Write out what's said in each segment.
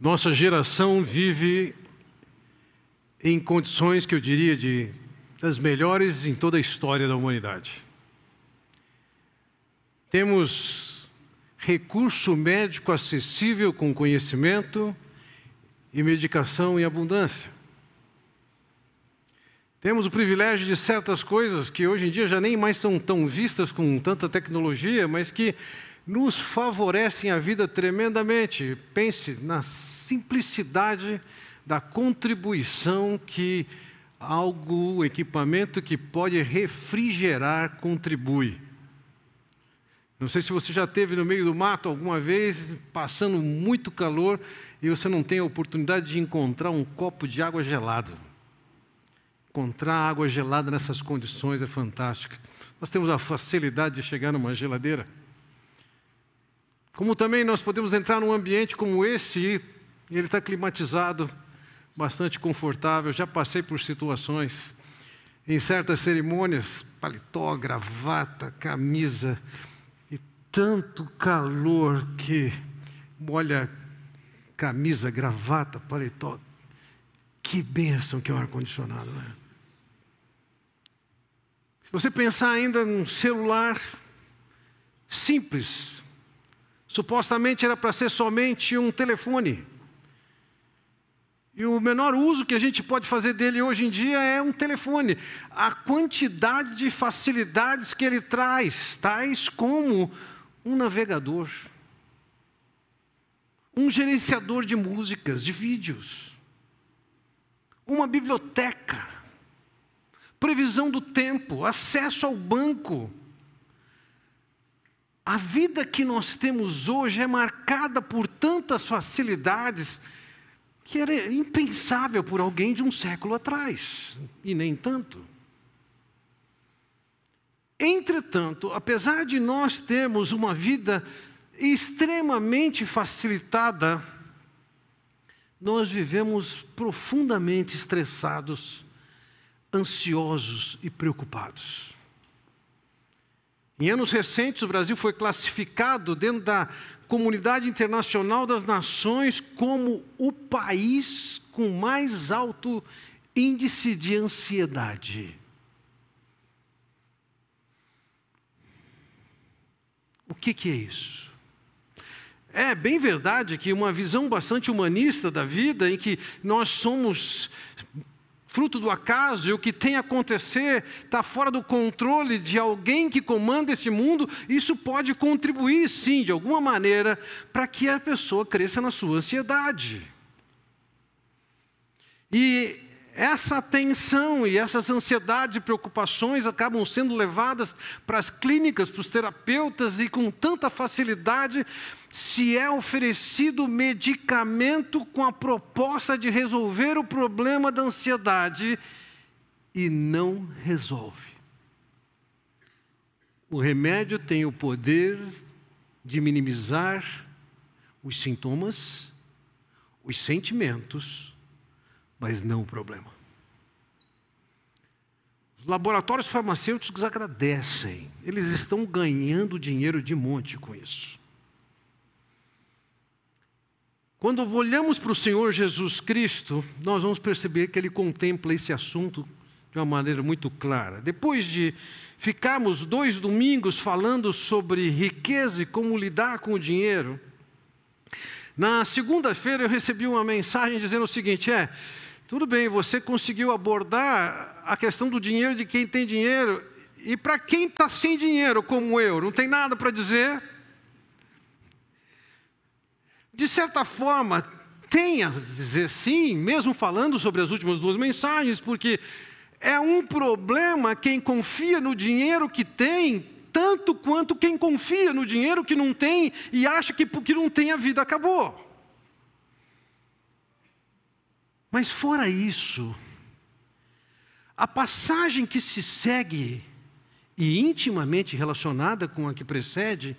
Nossa geração vive em condições que eu diria de das melhores em toda a história da humanidade. Temos recurso médico acessível com conhecimento e medicação em abundância. Temos o privilégio de certas coisas que hoje em dia já nem mais são tão vistas com tanta tecnologia, mas que nos favorecem a vida tremendamente. Pense na simplicidade da contribuição que algo, equipamento que pode refrigerar contribui. Não sei se você já teve no meio do mato alguma vez, passando muito calor, e você não tem a oportunidade de encontrar um copo de água gelada. Encontrar água gelada nessas condições é fantástico. Nós temos a facilidade de chegar numa geladeira. Como também nós podemos entrar num ambiente como esse e ele está climatizado, bastante confortável. Já passei por situações em certas cerimônias, paletó, gravata, camisa, e tanto calor que molha camisa, gravata, paletó. Que bênção que é o ar-condicionado, né? Se você pensar ainda num celular simples, supostamente era para ser somente um telefone. E o menor uso que a gente pode fazer dele hoje em dia é um telefone. A quantidade de facilidades que ele traz, tais como um navegador, um gerenciador de músicas, de vídeos, uma biblioteca, previsão do tempo, acesso ao banco. A vida que nós temos hoje é marcada por tantas facilidades que era impensável por alguém de um século atrás, e nem tanto. Entretanto, apesar de nós termos uma vida extremamente facilitada, nós vivemos profundamente estressados, ansiosos e preocupados. Em anos recentes, o Brasil foi classificado dentro da comunidade internacional das nações como o país com mais alto índice de ansiedade. O que, que é isso? É bem verdade que uma visão bastante humanista da vida, em que nós somos fruto do acaso, e o que tem a acontecer está fora do controle de alguém que comanda esse mundo, isso pode contribuir, sim, de alguma maneira, para que a pessoa cresça na sua ansiedade. E essa tensão e essas ansiedades e preocupações acabam sendo levadas para as clínicas, para os terapeutas, e com tanta facilidade se é oferecido medicamento com a proposta de resolver o problema da ansiedade e não resolve. O remédio tem o poder de minimizar os sintomas, os sentimentos, mas não o problema. Os laboratórios farmacêuticos agradecem, eles estão ganhando dinheiro de monte com isso. Quando olhamos para o Senhor Jesus Cristo, nós vamos perceber que ele contempla esse assunto de uma maneira muito clara. Depois de ficarmos dois domingos falando sobre riqueza e como lidar com o dinheiro, na segunda-feira eu recebi uma mensagem dizendo o seguinte: é, tudo bem, você conseguiu abordar a questão do dinheiro de quem tem dinheiro, e para quem está sem dinheiro, como eu, não tem nada para dizer? de certa forma, tem a dizer sim, mesmo falando sobre as últimas duas mensagens, porque é um problema quem confia no dinheiro que tem, tanto quanto quem confia no dinheiro que não tem e acha que porque não tem a vida acabou. Mas fora isso, a passagem que se segue e intimamente relacionada com a que precede,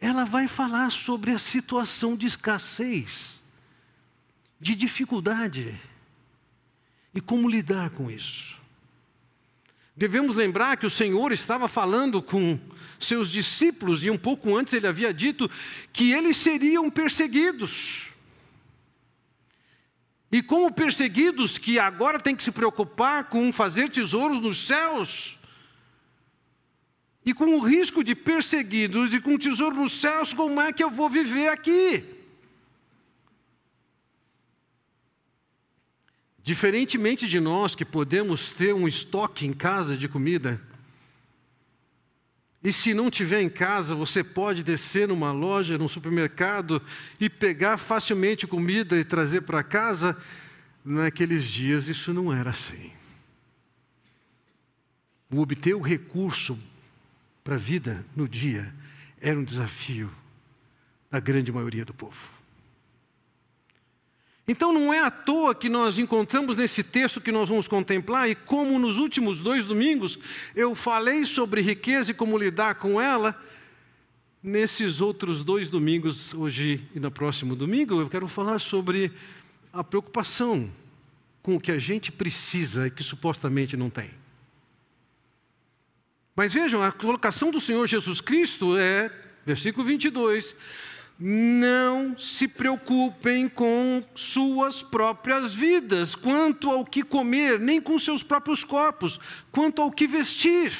ela vai falar sobre a situação de escassez, de dificuldade e como lidar com isso. Devemos lembrar que o Senhor estava falando com seus discípulos e um pouco antes ele havia dito que eles seriam perseguidos. E como perseguidos que agora têm que se preocupar com fazer tesouros nos céus. E com o risco de perseguidos e com tesouro nos céus, como é que eu vou viver aqui? Diferentemente de nós que podemos ter um estoque em casa de comida, e se não tiver em casa, você pode descer numa loja, num supermercado e pegar facilmente comida e trazer para casa. Naqueles dias isso não era assim. O obter o recurso para a vida no dia era um desafio da grande maioria do povo. Então não é à toa que nós encontramos nesse texto que nós vamos contemplar, e como nos últimos dois domingos eu falei sobre riqueza e como lidar com ela, nesses outros dois domingos, hoje e no próximo domingo, eu quero falar sobre a preocupação com o que a gente precisa e que supostamente não tem. Mas vejam, a colocação do Senhor Jesus Cristo é, versículo 22, não se preocupem com suas próprias vidas, quanto ao que comer, nem com seus próprios corpos, quanto ao que vestir.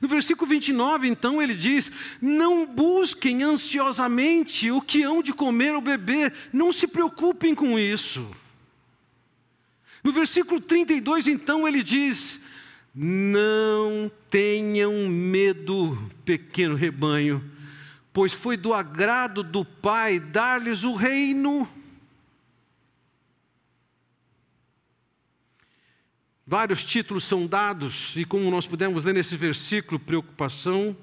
No versículo 29, então, ele diz: Não busquem ansiosamente o que hão de comer ou beber, não se preocupem com isso. No versículo 32, então, ele diz: Não tenham medo, pequeno rebanho, pois foi do agrado do Pai dar-lhes o reino. Vários títulos são dados, e como nós pudemos ler nesse versículo, preocupação,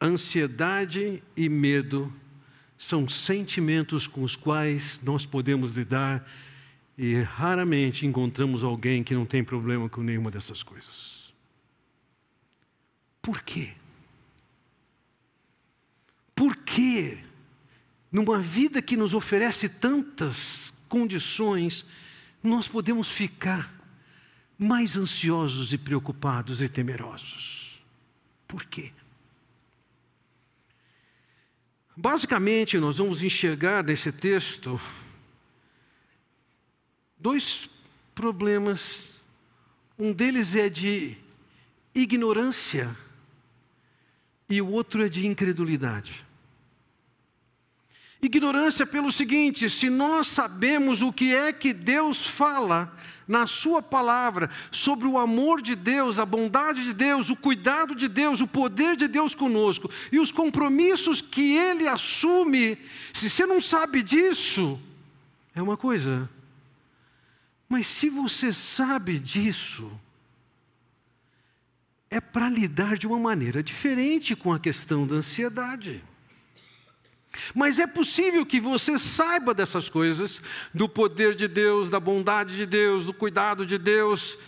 ansiedade e medo são sentimentos com os quais nós podemos lidar e raramente encontramos alguém que não tem problema com nenhuma dessas coisas. Por quê? Por que, numa vida que nos oferece tantas condições, nós podemos ficar mais ansiosos e preocupados e temerosos? Por quê? Basicamente, nós vamos enxergar nesse texto dois problemas. Um deles é de ignorância e o outro é de incredulidade. Ignorância pelo seguinte: se nós sabemos o que é que Deus fala na Sua palavra sobre o amor de Deus, a bondade de Deus, o cuidado de Deus, o poder de Deus conosco e os compromissos que Ele assume, se você não sabe disso, é uma coisa. Mas se você sabe disso, é para lidar de uma maneira diferente com a questão da ansiedade. Mas é possível que você saiba dessas coisas, do poder de Deus, da bondade de Deus, do cuidado de Deus,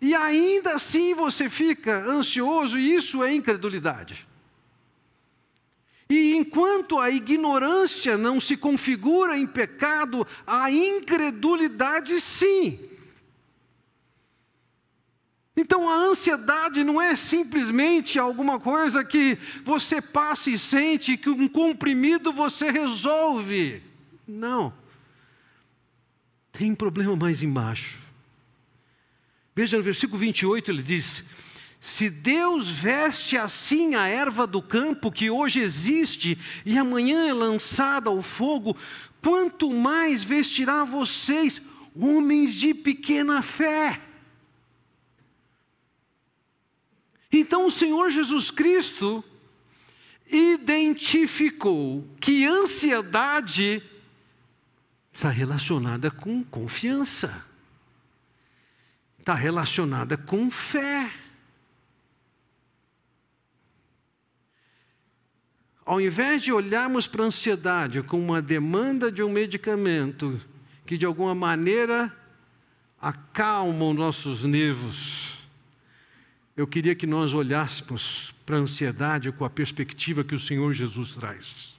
e ainda assim você fica ansioso, e isso é incredulidade. E enquanto a ignorância não se configura em pecado, a incredulidade sim. Então a ansiedade não é simplesmente alguma coisa que você passa e sente que um comprimido você resolve. Não. Tem um problema mais embaixo. Veja no versículo 28 ele diz: Se Deus veste assim a erva do campo que hoje existe e amanhã é lançada ao fogo, quanto mais vestirá vocês, homens de pequena fé. Então o Senhor Jesus Cristo identificou que ansiedade está relacionada com confiança, está relacionada com fé. Ao invés de olharmos para a ansiedade como uma demanda de um medicamento que de alguma maneira acalma os nossos nervos, eu queria que nós olhássemos para a ansiedade com a perspectiva que o Senhor Jesus traz.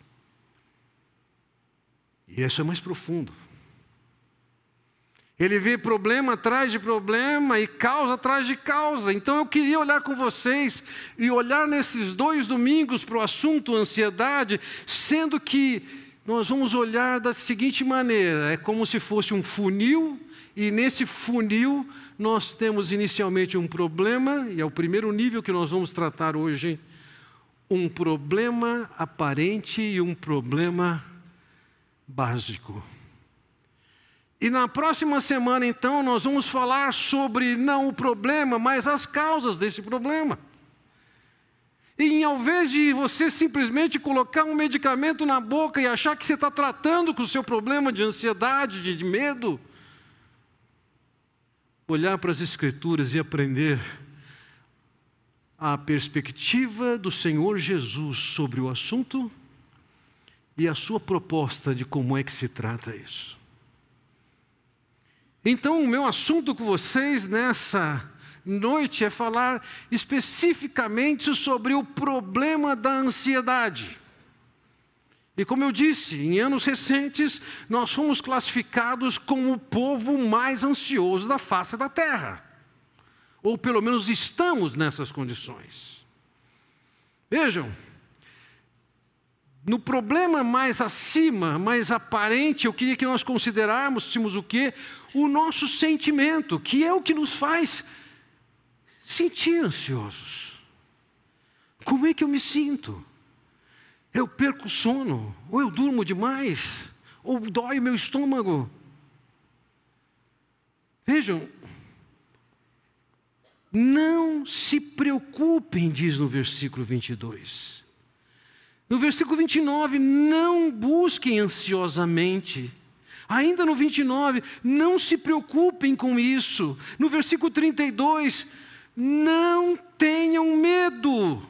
E isso é mais profundo. Ele vê problema atrás de problema e causa atrás de causa. Então eu queria olhar com vocês e olhar nesses dois domingos para o assunto ansiedade, sendo que nós vamos olhar da seguinte maneira: é como se fosse um funil, e nesse funil nós temos inicialmente um problema, e é o primeiro nível que nós vamos tratar hoje: um problema aparente e um problema básico. E na próxima semana, então, nós vamos falar sobre não o problema, mas as causas desse problema. E ao invés de você simplesmente colocar um medicamento na boca e achar que você está tratando com o seu problema de ansiedade, de medo, olhar para as Escrituras e aprender a perspectiva do Senhor Jesus sobre o assunto e a sua proposta de como é que se trata isso. Então, o meu assunto com vocês nessa noite é falar especificamente sobre o problema da ansiedade. E como eu disse, em anos recentes, nós fomos classificados como o povo mais ansioso da face da terra. Ou pelo menos estamos nessas condições. Vejam, no problema mais acima, mais aparente, eu queria que nós considerarmos o que? O nosso sentimento, que é o que nos faz sentir ansiosos. Como é que eu me sinto? Eu perco o sono, ou eu durmo demais, ou dói meu estômago. Vejam, não se preocupem, diz no versículo 22. No versículo 29, não busquem ansiosamente. Ainda no 29, não se preocupem com isso. No versículo 32, não tenham medo.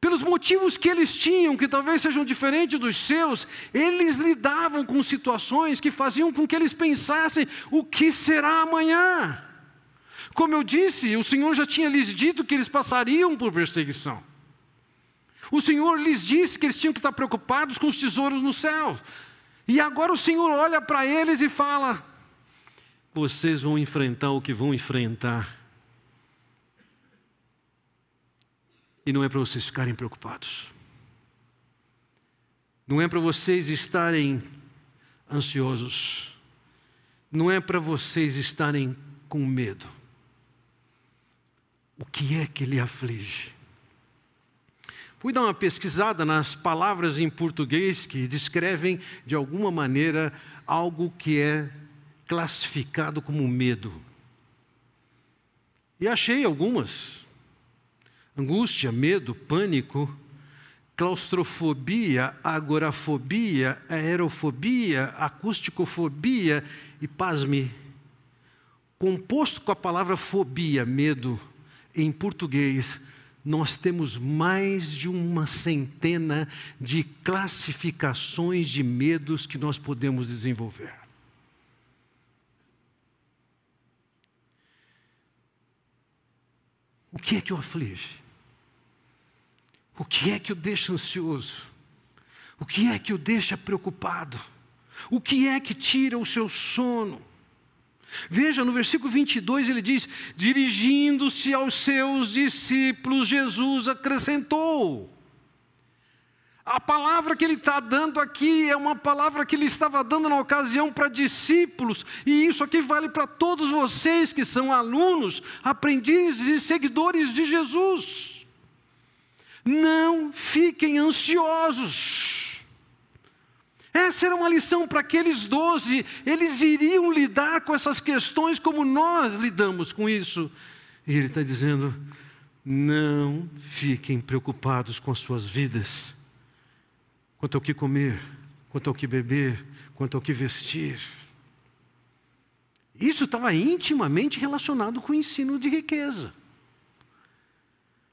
Pelos motivos que eles tinham, que talvez sejam diferentes dos seus, eles lidavam com situações que faziam com que eles pensassem: o que será amanhã? Como eu disse, o Senhor já tinha lhes dito que eles passariam por perseguição. O Senhor lhes disse que eles tinham que estar preocupados com os tesouros no céu. E agora o Senhor olha para eles e fala: vocês vão enfrentar o que vão enfrentar. E não é para vocês ficarem preocupados. Não é para vocês estarem ansiosos. Não é para vocês estarem com medo. O que é que lhe aflige? Fui dar uma pesquisada nas palavras em português que descrevem, de alguma maneira, algo que é classificado como medo. E achei algumas: angústia, medo, pânico, claustrofobia, agorafobia, aerofobia, acusticofobia e, pasme, composto com a palavra fobia, medo, em português, nós temos mais de uma centena de classificações de medos que nós podemos desenvolver. O que é que o aflige? O que é que o deixa ansioso? O que é que o deixa preocupado? O que é que tira o seu sono? Veja, no versículo 22 ele diz: dirigindo-se aos seus discípulos, Jesus acrescentou. A palavra que ele está dando aqui é uma palavra que ele estava dando na ocasião para discípulos, e isso aqui vale para todos vocês que são alunos, aprendizes e seguidores de Jesus. Não fiquem ansiosos. Essa era uma lição para aqueles doze, eles iriam lidar com essas questões como nós lidamos com isso. E ele está dizendo: não fiquem preocupados com as suas vidas, quanto ao que comer, quanto ao que beber, quanto ao que vestir. Isso estava intimamente relacionado com o ensino de riqueza.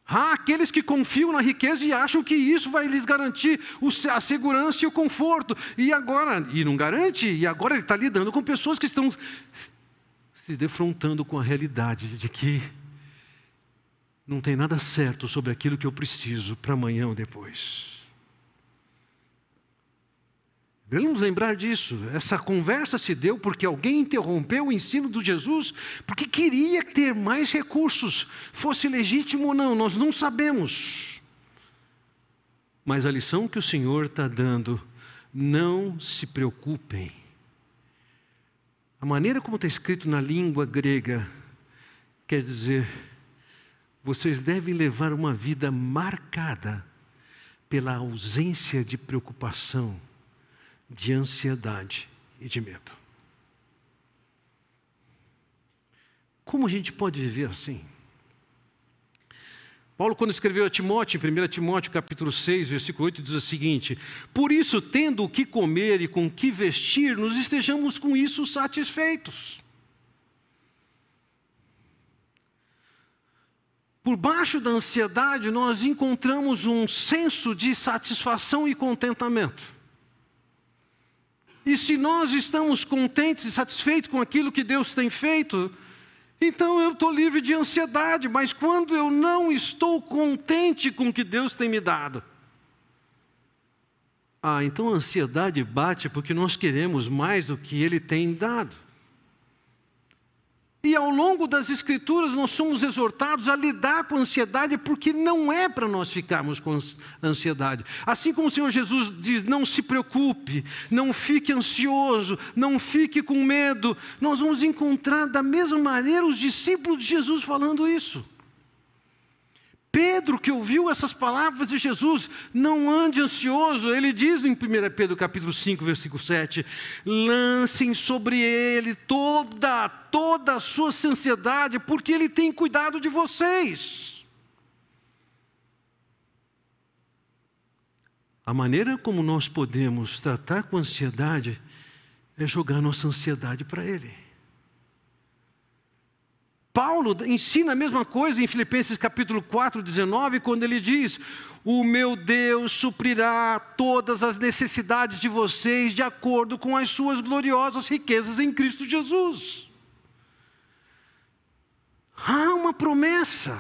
Há aqueles que confiam na riqueza e acham que isso vai lhes garantir a segurança e o conforto. E agora, e não garante, e agora ele está lidando com pessoas que estão se defrontando com a realidade de que não tem nada certo sobre aquilo que eu preciso para amanhã ou depois. Devemos lembrar disso. Essa conversa se deu porque alguém interrompeu o ensino de Jesus, porque queria ter mais recursos, fosse legítimo ou não, nós não sabemos. Mas a lição que o Senhor está dando, não se preocupem. A maneira como está escrito na língua grega, quer dizer, vocês devem levar uma vida marcada pela ausência de preocupação, de ansiedade e de medo. Como a gente pode viver assim? Paulo, quando escreveu a Timóteo, em 1 Timóteo capítulo 6, versículo 8, diz o seguinte: Por isso, tendo o que comer e com o que vestir, nos estejamos com isso satisfeitos. Por baixo da ansiedade, nós encontramos um senso de satisfação e contentamento. E se nós estamos contentes e satisfeitos com aquilo que Deus tem feito, então eu estou livre de ansiedade, mas quando eu não estou contente com o que Deus tem me dado, ah, então a ansiedade bate porque nós queremos mais do que Ele tem dado. E ao longo das Escrituras nós somos exortados a lidar com a ansiedade, porque não é para nós ficarmos com ansiedade. Assim como o Senhor Jesus diz: não se preocupe, não fique ansioso, não fique com medo, nós vamos encontrar da mesma maneira os discípulos de Jesus falando isso. Pedro, que ouviu essas palavras de Jesus, não ande ansioso, ele diz em 1 Pedro capítulo 5, versículo 7, lancem sobre ele toda, toda a sua ansiedade, porque ele tem cuidado de vocês. A maneira como nós podemos tratar com ansiedade é jogar nossa ansiedade para ele. Paulo ensina a mesma coisa em Filipenses capítulo 4, 19, quando ele diz: O meu Deus suprirá todas as necessidades de vocês de acordo com as suas gloriosas riquezas em Cristo Jesus. Há uma promessa.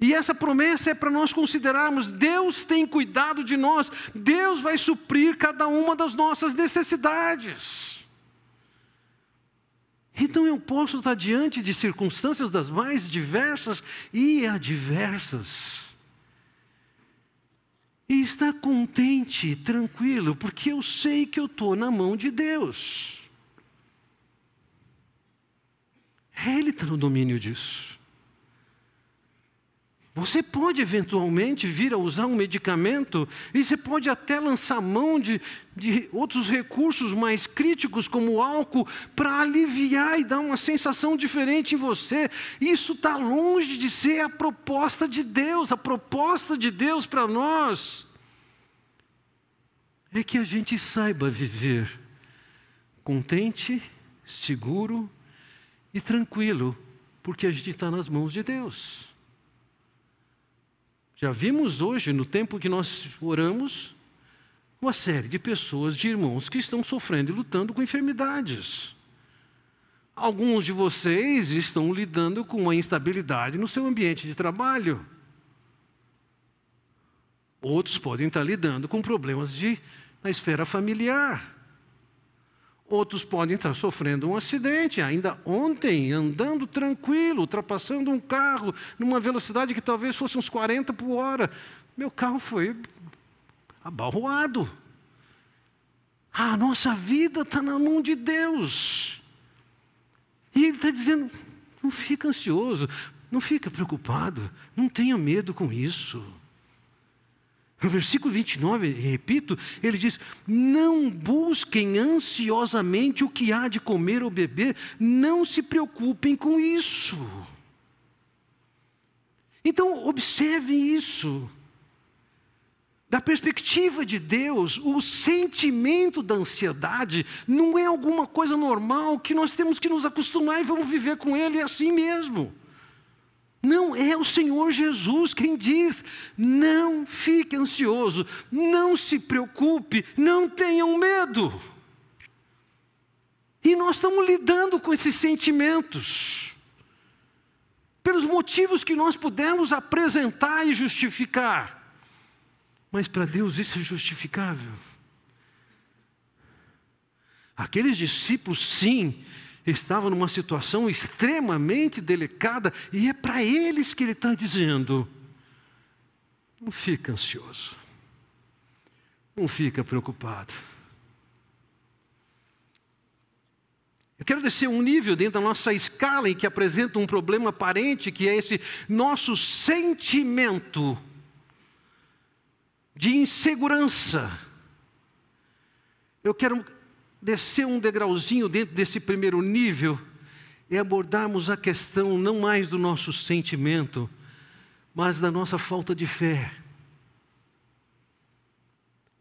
E essa promessa é para nós considerarmos: Deus tem cuidado de nós, Deus vai suprir cada uma das nossas necessidades. Então eu posso estar diante de circunstâncias das mais diversas e adversas. E estar contente tranquilo, porque eu sei que eu estou na mão de Deus. Ele está no domínio disso. Você pode eventualmente vir a usar um medicamento e você pode até lançar mão de, de outros recursos mais críticos, como o álcool, para aliviar e dar uma sensação diferente em você. Isso está longe de ser a proposta de Deus. A proposta de Deus para nós é que a gente saiba viver contente, seguro e tranquilo, porque a gente está nas mãos de Deus. Já vimos hoje, no tempo que nós oramos, uma série de pessoas, de irmãos que estão sofrendo e lutando com enfermidades. Alguns de vocês estão lidando com uma instabilidade no seu ambiente de trabalho. Outros podem estar lidando com problemas de, na esfera familiar. Outros podem estar sofrendo um acidente, ainda ontem, andando tranquilo, ultrapassando um carro numa velocidade que talvez fosse uns 40 por hora. Meu carro foi abalroado. A nossa vida está na mão de Deus. E Ele está dizendo: não fica ansioso, não fica preocupado, não tenha medo com isso. No versículo 29, repito, ele diz: Não busquem ansiosamente o que há de comer ou beber, não se preocupem com isso. Então, observem isso. Da perspectiva de Deus, o sentimento da ansiedade não é alguma coisa normal que nós temos que nos acostumar e vamos viver com ele assim mesmo. Não é o Senhor Jesus quem diz: não fique ansioso, não se preocupe, não tenham medo. E nós estamos lidando com esses sentimentos, pelos motivos que nós pudemos apresentar e justificar. Mas para Deus isso é justificável. Aqueles discípulos, sim, estavam numa situação extremamente delicada, e é para eles que ele está dizendo: Não fica ansioso. Não fica preocupado. Eu quero descer um nível dentro da nossa escala em que apresenta um problema aparente, que é esse nosso sentimento de insegurança. Eu quero descer um degrauzinho dentro desse primeiro nível e abordarmos a questão não mais do nosso sentimento, mas da nossa falta de fé.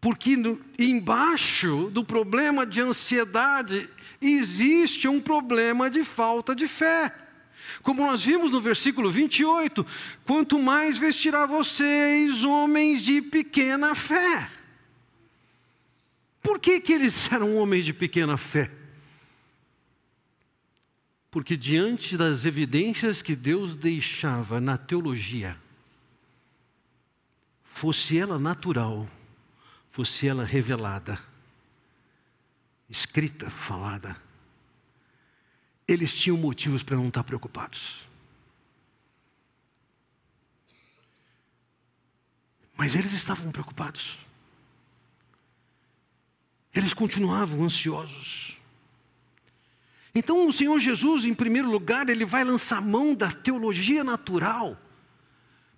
Porque no, embaixo do problema de ansiedade existe um problema de falta de fé. Como nós vimos no versículo 28, quanto mais vestirá vocês, homens de pequena fé. Por que, que eles eram homens de pequena fé? Porque diante das evidências que Deus deixava na teologia, fosse ela natural, fosse ela revelada, escrita, falada, eles tinham motivos para não estar preocupados. Mas eles estavam preocupados. Eles continuavam ansiosos. Então o Senhor Jesus, em primeiro lugar, ele vai lançar mão da teologia natural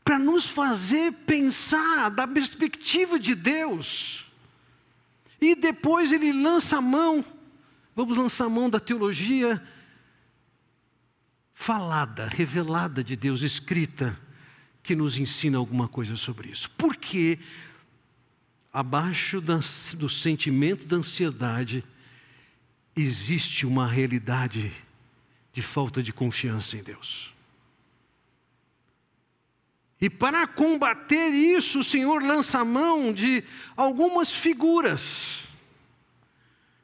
para nos fazer pensar da perspectiva de Deus. E depois ele lança a mão, vamos lançar a mão da teologia falada, revelada de Deus, escrita, que nos ensina alguma coisa sobre isso. Porque abaixo do sentimento da ansiedade existe uma realidade de falta de confiança em Deus. E para combater isso, o Senhor lança a mão de algumas figuras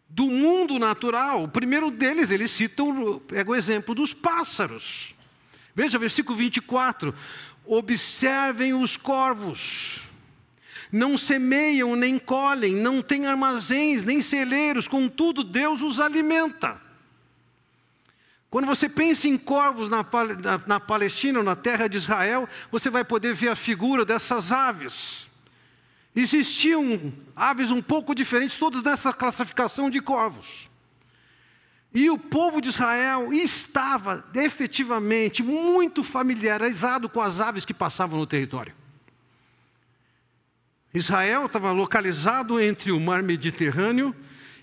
do mundo natural. O primeiro deles, ele cita, pega o exemplo dos pássaros. Veja, versículo 24: Observem os corvos, não semeiam nem colhem, não têm armazéns nem celeiros, contudo Deus os alimenta. Quando você pensa em corvos na, na, na Palestina, na terra de Israel, você vai poder ver a figura dessas aves. Existiam aves um pouco diferentes, todas nessa classificação de corvos. E o povo de Israel estava efetivamente muito familiarizado com as aves que passavam no território. Israel estava localizado entre o mar Mediterrâneo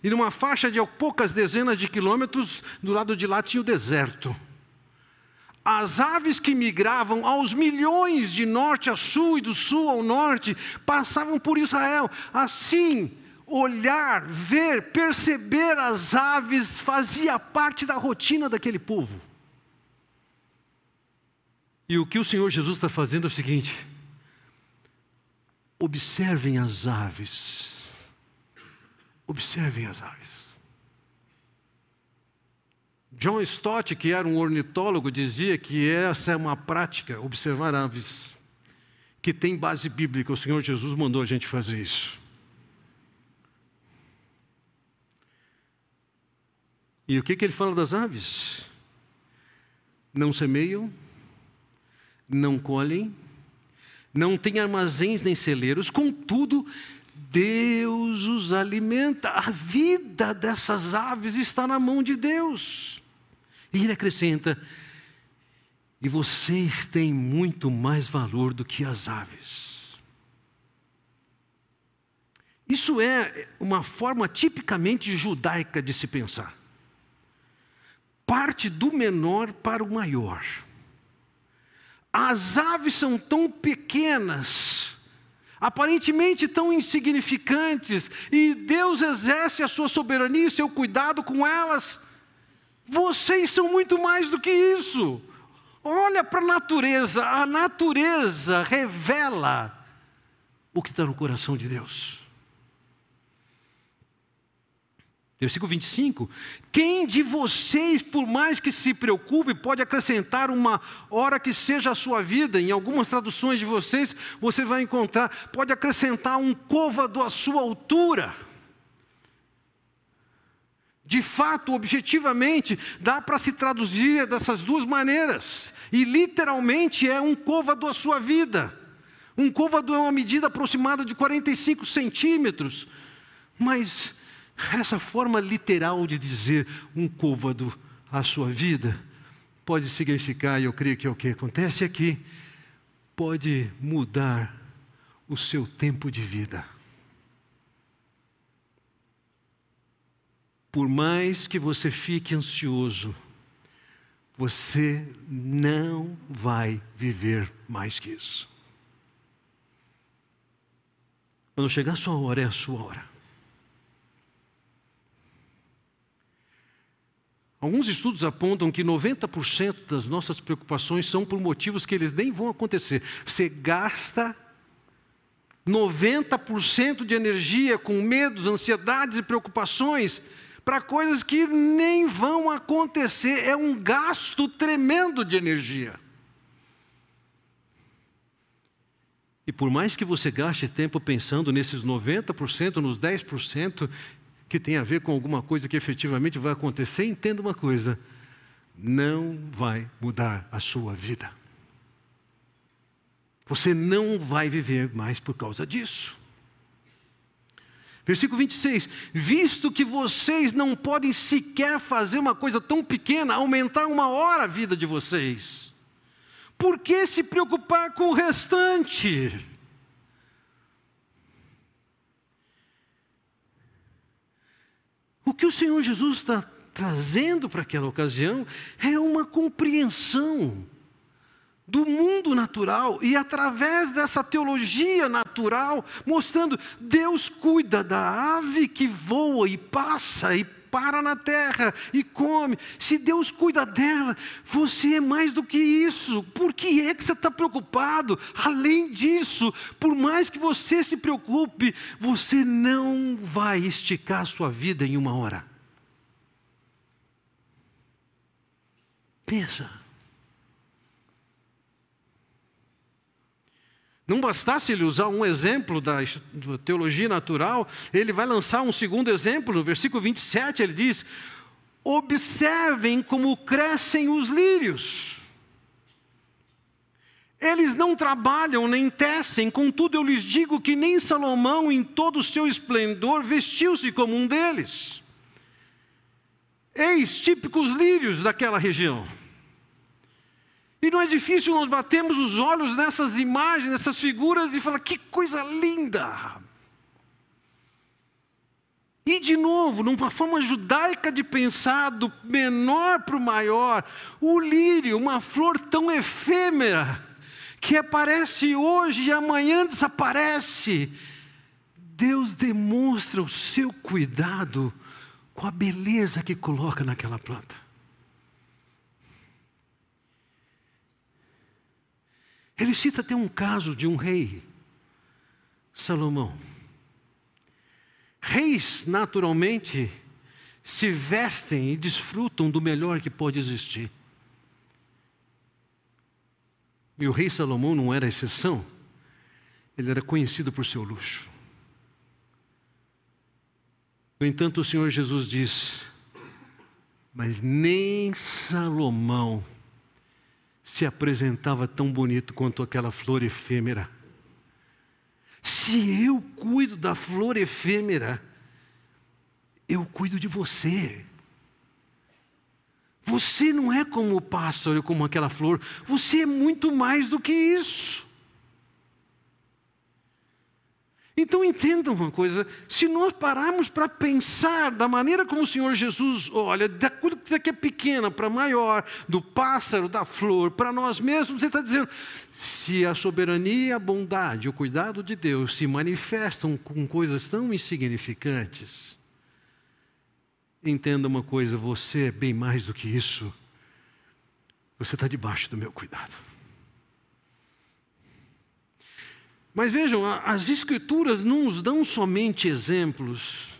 e numa faixa de poucas dezenas de quilômetros, do lado de lá tinha o deserto. As aves que migravam aos milhões de norte a sul e do sul ao norte passavam por Israel. Assim, olhar, ver, perceber as aves fazia parte da rotina daquele povo. E o que o Senhor Jesus está fazendo é o seguinte: observem as aves Observem as aves. John Stott, que era um ornitólogo, dizia que essa é uma prática, observar aves, que tem base bíblica. O Senhor Jesus mandou a gente fazer isso. E o que, que ele fala das aves? Não semeiam, não colhem, não têm armazéns nem celeiros, contudo, Deus os alimenta. A vida dessas aves está na mão de Deus. E ele acrescenta: e vocês têm muito mais valor do que as aves. Isso é uma forma tipicamente judaica de se pensar. Parte do menor para o maior. As aves são tão pequenas aparentemente tão insignificantes, e Deus exerce a sua soberania e seu cuidado com elas. Vocês são muito mais do que isso. Olha para a natureza, a natureza revela o que está no coração de Deus. Versículo 25: Quem de vocês, por mais que se preocupe, pode acrescentar uma hora que seja a sua vida? Em algumas traduções de vocês, você vai encontrar, pode acrescentar um côvado à sua altura. De fato, objetivamente, dá para se traduzir dessas duas maneiras, e literalmente é um côvado à sua vida. Um côvado é uma medida aproximada de 45 centímetros. Mas essa forma literal de dizer um côvado à sua vida pode significar, e eu creio que é o que acontece aqui, pode mudar o seu tempo de vida. Por mais que você fique ansioso, você não vai viver mais que isso. Quando chegar a sua hora, é a sua hora. Alguns estudos apontam que 90% das nossas preocupações são por motivos que eles nem vão acontecer. Você gasta 90% de energia com medos, ansiedades e preocupações para coisas que nem vão acontecer. É um gasto tremendo de energia. E por mais que você gaste tempo pensando nesses 90%, nos 10% que tem a ver com alguma coisa que efetivamente vai acontecer, entenda uma coisa: não vai mudar a sua vida. Você não vai viver mais por causa disso. Versículo 26: Visto que vocês não podem sequer fazer uma coisa tão pequena, aumentar uma hora a vida de vocês, por que se preocupar com o restante? O que o Senhor Jesus está trazendo para aquela ocasião é uma compreensão do mundo natural e através dessa teologia natural, mostrando Deus cuida da ave que voa e passa e para na terra e come. Se Deus cuida dela, você é mais do que isso. Por que é que você está preocupado? Além disso, por mais que você se preocupe, você não vai esticar a sua vida em uma hora. Pensa. Não bastasse ele usar um exemplo da, teologia natural, ele vai lançar um segundo exemplo, no versículo 27, ele diz: Observem como crescem os lírios. Eles não trabalham nem tecem, contudo eu lhes digo que nem Salomão, em todo o seu esplendor, vestiu-se como um deles. Eis típicos lírios daquela região. E não é difícil nós batermos os olhos nessas imagens, nessas figuras e falar: que coisa linda! E de novo, numa forma judaica de pensar, do menor para o maior, o lírio, uma flor tão efêmera, que aparece hoje e amanhã desaparece. Deus demonstra o seu cuidado com a beleza que coloca naquela planta. Ele cita até um caso de um rei, Salomão. Reis, naturalmente, se vestem e desfrutam do melhor que pode existir. E o rei Salomão não era exceção, ele era conhecido por seu luxo. No entanto, o Senhor Jesus diz: Mas nem Salomão se apresentava tão bonito quanto aquela flor efêmera. Se eu cuido da flor efêmera, eu cuido de você. Você não é como o pássaro, como aquela flor, você é muito mais do que isso. Então entenda uma coisa: se nós pararmos para pensar da maneira como o Senhor Jesus olha, daquilo que você quer pequena para maior, do pássaro, da flor, para nós mesmos, Ele está dizendo: se a soberania, a bondade, o cuidado de Deus se manifestam com coisas tão insignificantes, entenda uma coisa: você é bem mais do que isso, você está debaixo do meu cuidado. Mas vejam, as Escrituras não nos dão somente exemplos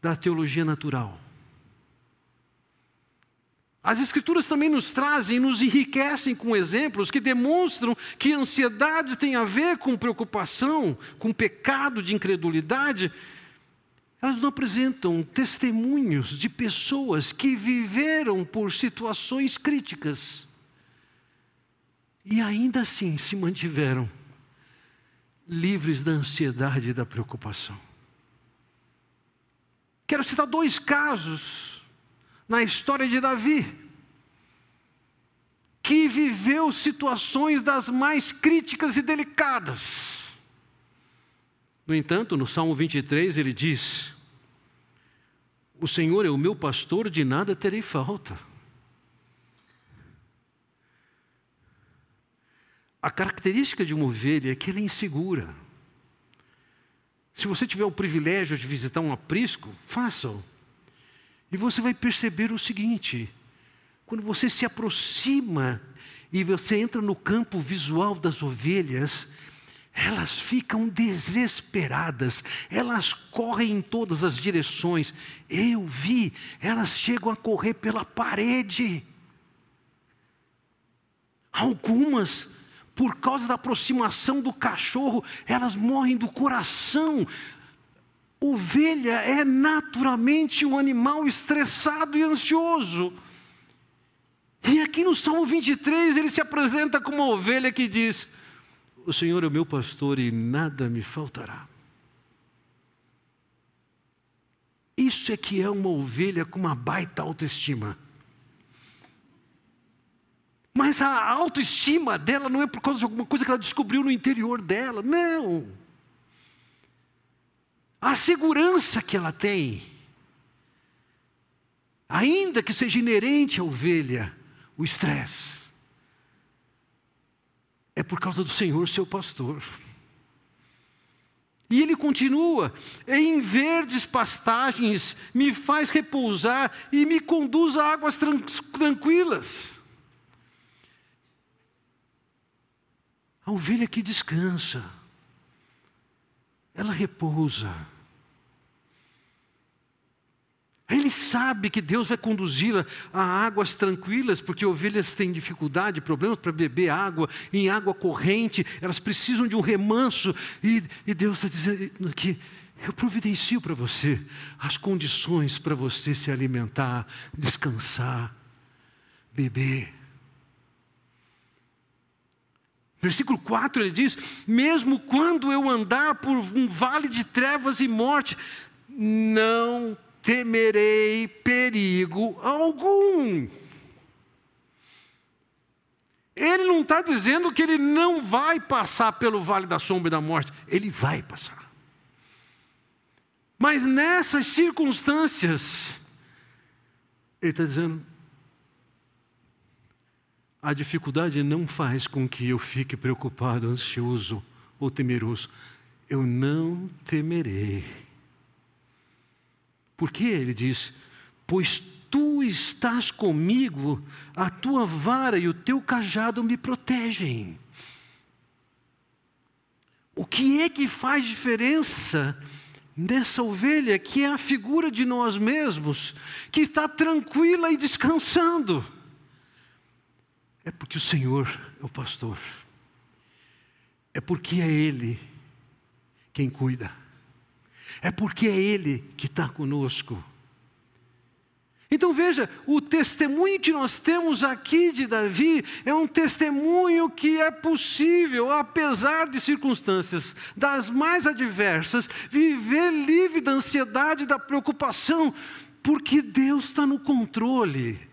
da teologia natural. As Escrituras também nos trazem, nos enriquecem com exemplos que demonstram que ansiedade tem a ver com preocupação, com pecado de incredulidade. Elas não apresentam testemunhos de pessoas que viveram por situações críticas e ainda assim se mantiveram livres da ansiedade e da preocupação. Quero citar dois casos na história de Davi, que viveu situações das mais críticas e delicadas. No entanto, no Salmo 23 ele diz: O Senhor é o meu pastor, de nada terei falta. A característica de uma ovelha é que ela é insegura. Se você tiver o privilégio de visitar um aprisco, faça-o. E você vai perceber o seguinte: quando você se aproxima e você entra no campo visual das ovelhas, elas ficam desesperadas, elas correm em todas as direções. Eu vi, elas chegam a correr pela parede. Algumas por causa da aproximação do cachorro, elas morrem do coração. Ovelha é naturalmente um animal estressado e ansioso. E aqui no Salmo 23 ele se apresenta como uma ovelha que diz: O Senhor é o meu pastor e nada me faltará. Isso é que é uma ovelha com uma baita autoestima. Mas a autoestima dela não é por causa de alguma coisa que ela descobriu no interior dela, não. A segurança que ela tem, ainda que seja inerente à ovelha, o estresse, é por causa do Senhor, seu pastor. E ele continua: em verdes pastagens me faz repousar e me conduz a águas tranquilas. A ovelha que descansa, ela repousa. Ele sabe que Deus vai conduzi-la a águas tranquilas, porque ovelhas têm dificuldade, problemas para beber água em água corrente, elas precisam de um remanso, e, e Deus está dizendo que eu providencio para você as condições para você se alimentar, descansar, beber. Versículo 4 ele diz: Mesmo quando eu andar por um vale de trevas e morte, não temerei perigo algum. Ele não está dizendo que ele não vai passar pelo vale da sombra e da morte, ele vai passar. Mas nessas circunstâncias, ele está dizendo: a dificuldade não faz com que eu fique preocupado, ansioso ou temeroso. Eu não temerei. Porque ele diz: Pois tu estás comigo, a tua vara e o teu cajado me protegem. O que é que faz diferença nessa ovelha que é a figura de nós mesmos, que está tranquila e descansando? É porque o Senhor é o pastor. É porque é Ele quem cuida. É porque é Ele que está conosco. Então veja, o testemunho que nós temos aqui de Davi é um testemunho que é possível, apesar de circunstâncias das mais adversas, viver livre da ansiedade, da preocupação, porque Deus está no controle.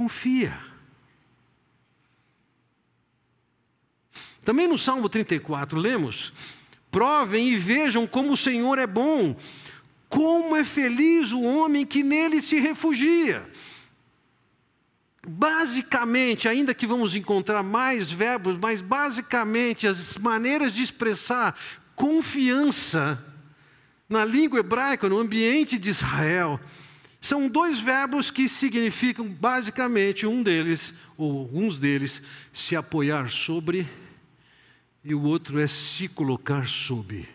Confia. Também no Salmo 34, lemos: Provem e vejam como o Senhor é bom, como é feliz o homem que nele se refugia. Basicamente, ainda que vamos encontrar mais verbos, mas basicamente as maneiras de expressar confiança na língua hebraica, no ambiente de Israel, são dois verbos que significam basicamente um deles, ou alguns deles, se apoiar sobre, e o outro é se colocar sob.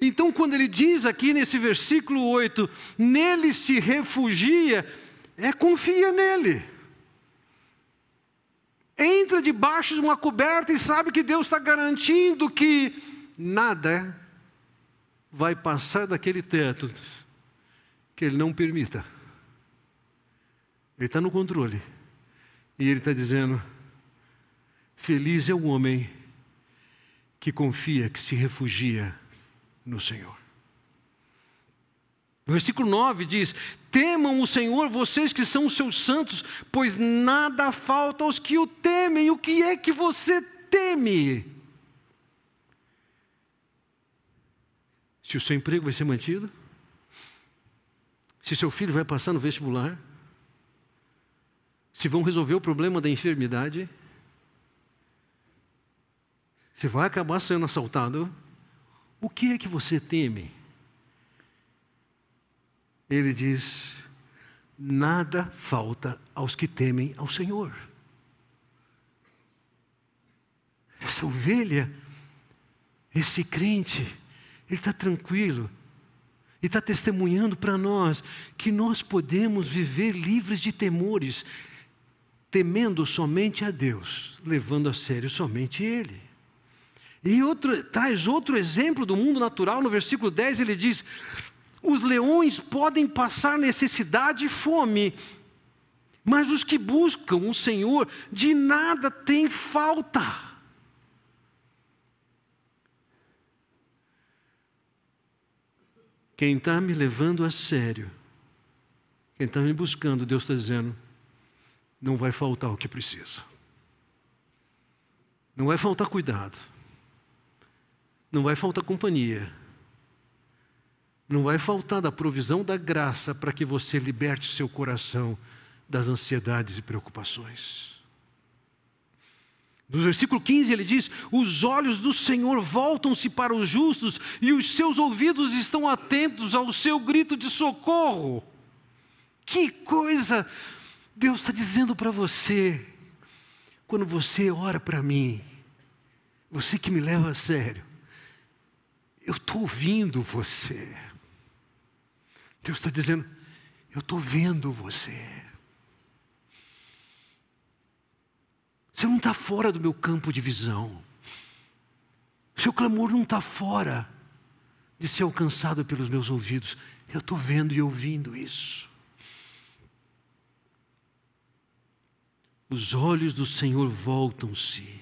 Então, quando ele diz aqui nesse versículo 8, nele se refugia, é confia nele. Entra debaixo de uma coberta e sabe que Deus está garantindo que nada vai passar daquele teto que Ele não permita. Ele está no controle. E Ele está dizendo: Feliz é o homem que confia, que se refugia no Senhor. O versículo 9 diz: Temam o Senhor, vocês que são os seus santos, pois nada falta aos que o temem. O que é que você teme? Se o seu emprego vai ser mantido? Se seu filho vai passar no vestibular? Se vão resolver o problema da enfermidade? Se vai acabar sendo assaltado? O que é que você teme? Ele diz: nada falta aos que temem ao Senhor. Essa ovelha, esse crente, ele está tranquilo, e está testemunhando para nós que nós podemos viver livres de temores, temendo somente a Deus, levando a sério somente Ele. E outro, traz outro exemplo do mundo natural, no versículo 10 ele diz: Os leões podem passar necessidade e fome, mas os que buscam o Senhor de nada têm falta. Quem está me levando a sério, quem está me buscando, Deus está dizendo, não vai faltar o que precisa. Não vai faltar cuidado. Não vai faltar companhia. Não vai faltar da provisão da graça para que você liberte seu coração das ansiedades e preocupações. No versículo 15 ele diz: Os olhos do Senhor voltam-se para os justos e os seus ouvidos estão atentos ao seu grito de socorro. Que coisa Deus está dizendo para você, quando você ora para mim, você que me leva a sério, eu estou ouvindo você. Deus está dizendo, eu estou vendo você. Você não está fora do meu campo de visão. Seu clamor não está fora de ser alcançado pelos meus ouvidos. Eu estou vendo e ouvindo isso. Os olhos do Senhor voltam-se,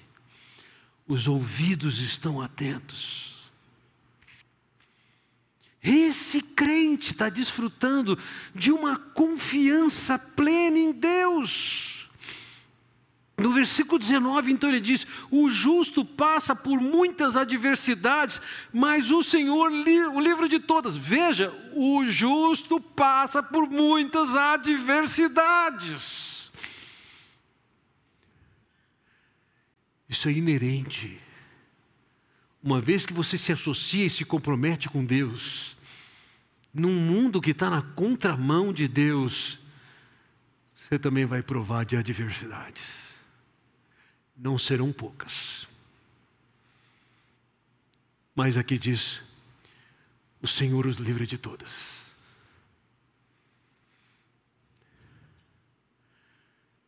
os ouvidos estão atentos. Esse crente está desfrutando de uma confiança plena em Deus. No versículo 19, então ele diz: O justo passa por muitas adversidades, mas o Senhor o livra de todas. Veja, o justo passa por muitas adversidades. Isso é inerente. Uma vez que você se associa e se compromete com Deus, num mundo que está na contramão de Deus, você também vai provar de adversidades não serão poucas. Mas aqui diz: o Senhor os livra de todas.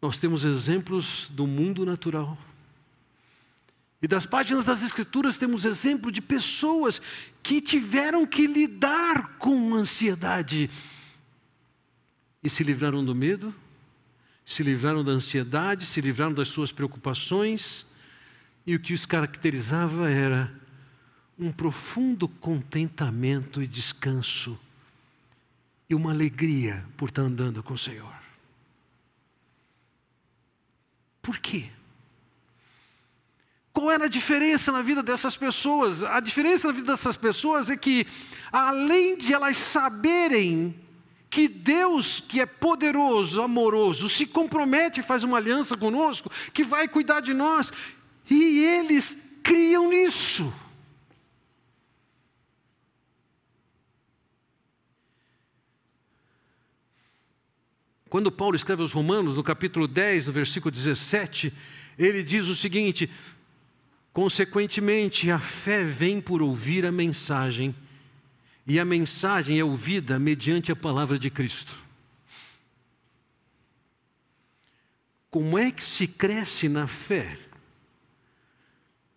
Nós temos exemplos do mundo natural. E das páginas das Escrituras temos exemplo de pessoas que tiveram que lidar com ansiedade e se livraram do medo, se livraram da ansiedade, se livraram das suas preocupações, e o que os caracterizava era um profundo contentamento e descanso, e uma alegria por estar andando com o Senhor. Por quê? Qual era a diferença na vida dessas pessoas? A diferença na vida dessas pessoas é que, além de elas saberem que Deus, que é poderoso, amoroso, se compromete e faz uma aliança conosco, que vai cuidar de nós, e eles criam nisso. Quando Paulo escreve aos Romanos, no capítulo 10, no versículo 17, ele diz o seguinte: Consequentemente, a fé vem por ouvir a mensagem e a mensagem é ouvida mediante a palavra de Cristo. Como é que se cresce na fé?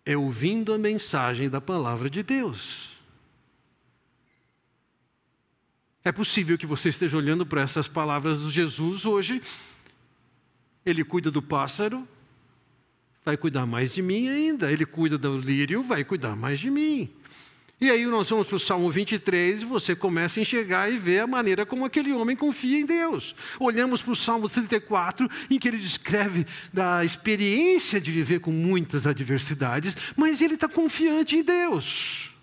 É ouvindo a mensagem da palavra de Deus. É possível que você esteja olhando para essas palavras de Jesus hoje. Ele cuida do pássaro, vai cuidar mais de mim ainda. Ele cuida do lírio, vai cuidar mais de mim. E aí nós vamos para o Salmo 23 e você começa a enxergar e ver a maneira como aquele homem confia em Deus. Olhamos para o Salmo 34, em que ele descreve da experiência de viver com muitas adversidades, mas ele está confiante em Deus.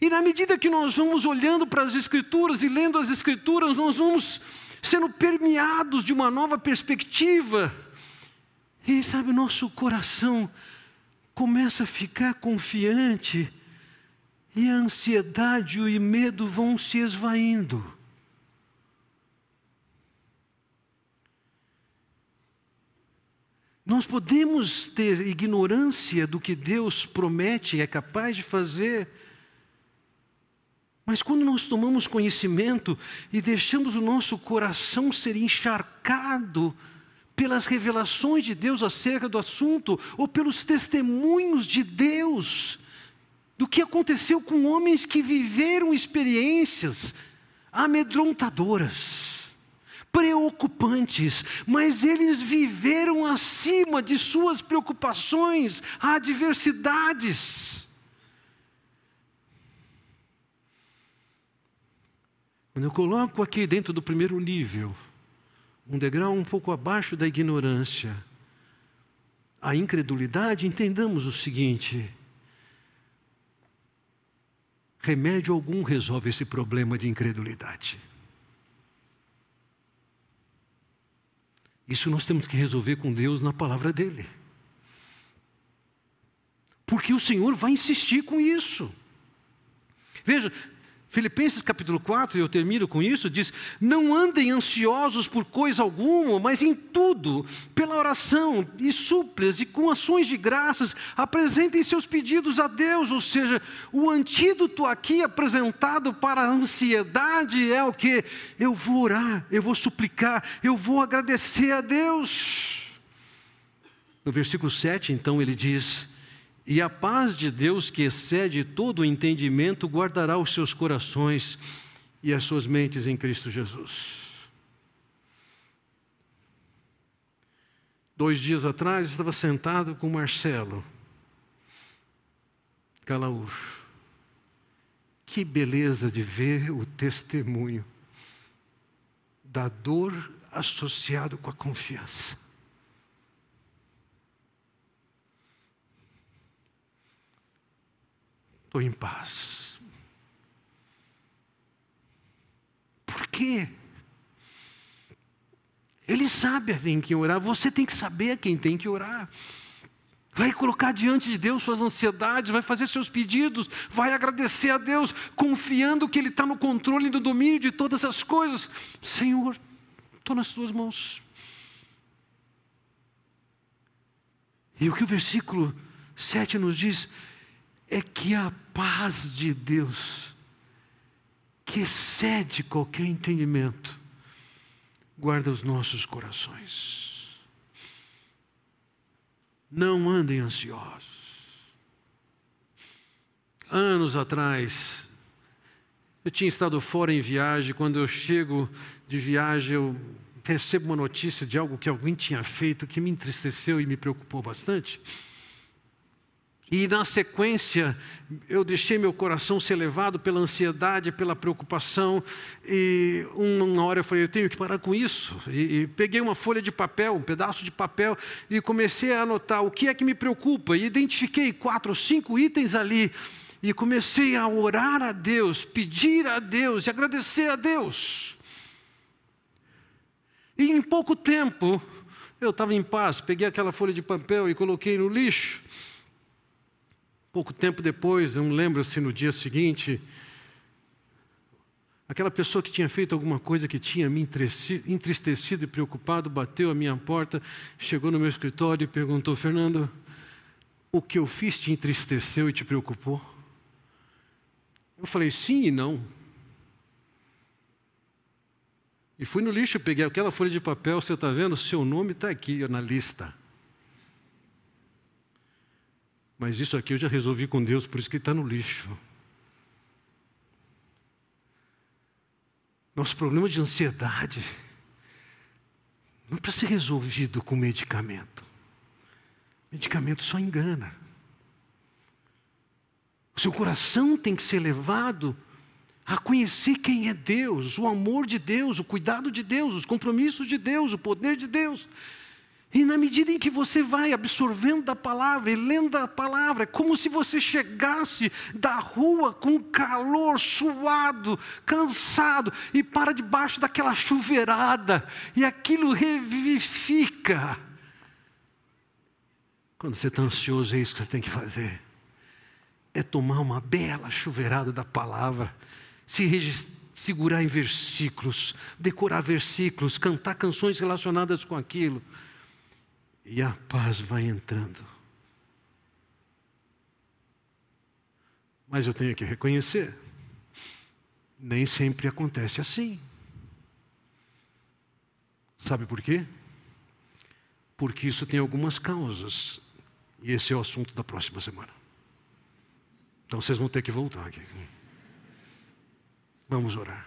E na medida que nós vamos olhando para as Escrituras e lendo as Escrituras, nós vamos sendo permeados de uma nova perspectiva. E sabe, nosso coração começa a ficar confiante e a ansiedade e o medo vão se esvaindo. Nós podemos ter ignorância do que Deus promete e é capaz de fazer, mas quando nós tomamos conhecimento e deixamos o nosso coração ser encharcado pelas revelações de Deus acerca do assunto, ou pelos testemunhos de Deus, do que aconteceu com homens que viveram experiências amedrontadoras, preocupantes, mas eles viveram acima de suas preocupações, adversidades. Quando eu coloco aqui dentro do primeiro nível, um degrau um pouco abaixo da ignorância, a incredulidade, entendamos o seguinte: remédio algum resolve esse problema de incredulidade. Isso nós temos que resolver com Deus na palavra dele. Porque o Senhor vai insistir com isso. Veja, Filipenses capítulo 4, e eu termino com isso, diz: Não andem ansiosos por coisa alguma, mas em tudo, pela oração e súplicas e com ações de graças, apresentem seus pedidos a Deus. Ou seja, o antídoto aqui apresentado para a ansiedade é o que? Eu vou orar, eu vou suplicar, eu vou agradecer a Deus. No versículo 7, então, ele diz: e a paz de Deus, que excede todo o entendimento, guardará os seus corações e as suas mentes em Cristo Jesus. Dois dias atrás, estava sentado com Marcelo Calaúcho. Que beleza de ver o testemunho da dor associado com a confiança. Estou em paz. Por quê? Ele sabe a quem orar, você tem que saber a quem tem que orar. Vai colocar diante de Deus suas ansiedades, vai fazer seus pedidos, vai agradecer a Deus, confiando que Ele está no controle e no domínio de todas as coisas. Senhor, estou nas tuas mãos. E o que o versículo 7 nos diz é que a paz de Deus, que excede qualquer entendimento, guarda os nossos corações. Não andem ansiosos. Anos atrás, eu tinha estado fora em viagem, quando eu chego de viagem, eu recebo uma notícia de algo que alguém tinha feito que me entristeceu e me preocupou bastante. E na sequência, eu deixei meu coração ser levado pela ansiedade, pela preocupação, e uma hora eu falei, eu tenho que parar com isso. E, e, peguei uma folha de papel, um pedaço de papel, e comecei a anotar o que é que me preocupa. E identifiquei quatro ou cinco itens ali, e comecei a orar a Deus, pedir a Deus e agradecer a Deus. E em pouco tempo, eu estava em paz, peguei aquela folha de papel e coloquei no lixo. Pouco tempo depois, não lembro se no dia seguinte, aquela pessoa que tinha feito alguma coisa que tinha me entristecido e preocupado, bateu a minha porta, chegou no meu escritório e perguntou: Fernando, o que eu fiz te entristeceu e te preocupou? Eu falei: sim e não. E fui no lixo, peguei aquela folha de papel, você está vendo? Seu nome está aqui na lista. Mas isso aqui eu já resolvi com Deus, por isso que está no lixo. Nosso problema de ansiedade não precisa ser resolvido com medicamento. Medicamento só engana. O seu coração tem que ser levado a conhecer quem é Deus, o amor de Deus, o cuidado de Deus, os compromissos de Deus, o poder de Deus. E na medida em que você vai absorvendo da palavra e lendo a palavra, é como se você chegasse da rua com calor, suado, cansado, e para debaixo daquela chuveirada, e aquilo revivifica. Quando você está ansioso, é isso que você tem que fazer. É tomar uma bela chuveirada da palavra, se segurar em versículos, decorar versículos, cantar canções relacionadas com aquilo e a paz vai entrando. Mas eu tenho que reconhecer, nem sempre acontece assim. Sabe por quê? Porque isso tem algumas causas, e esse é o assunto da próxima semana. Então vocês vão ter que voltar aqui. Vamos orar.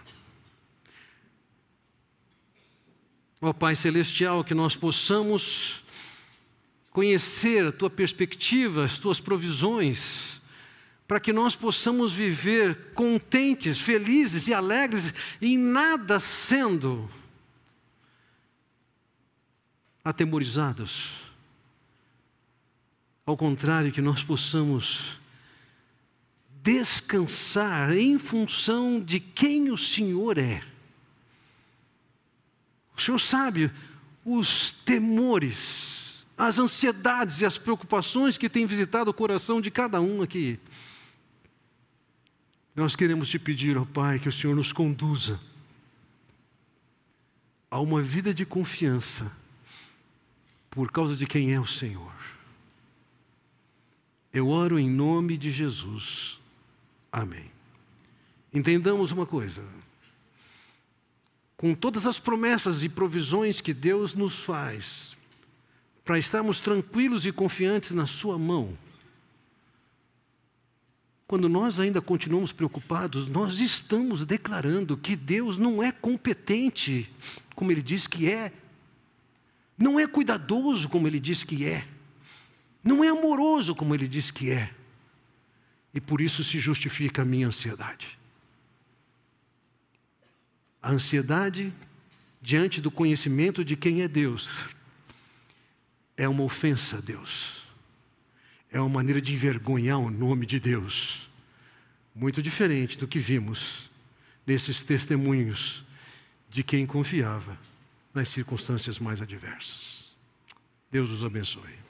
Ó oh, Pai Celestial, que nós possamos conhecer a tua perspectiva, as tuas provisões, para que nós possamos viver contentes, felizes e alegres, em nada sendo atemorizados. Ao contrário, que nós possamos descansar em função de quem o Senhor é. O Senhor sabe os temores, as ansiedades e as preocupações que têm visitado o coração de cada um aqui. Nós queremos te pedir, ó Pai, que o Senhor nos conduza a uma vida de confiança por causa de quem é o Senhor. Eu oro em nome de Jesus. Amém. Entendamos uma coisa. Com todas as promessas e provisões que Deus nos faz, para estarmos tranquilos e confiantes na Sua mão. Quando nós ainda continuamos preocupados, nós estamos declarando que Deus não é competente como Ele diz que é, não é cuidadoso como Ele diz que é, não é amoroso como Ele diz que é, e por isso se justifica a minha ansiedade. A ansiedade diante do conhecimento de quem é Deus é uma ofensa a Deus. É uma maneira de envergonhar o nome de Deus. Muito diferente do que vimos nesses testemunhos de quem confiava nas circunstâncias mais adversas. Deus os abençoe.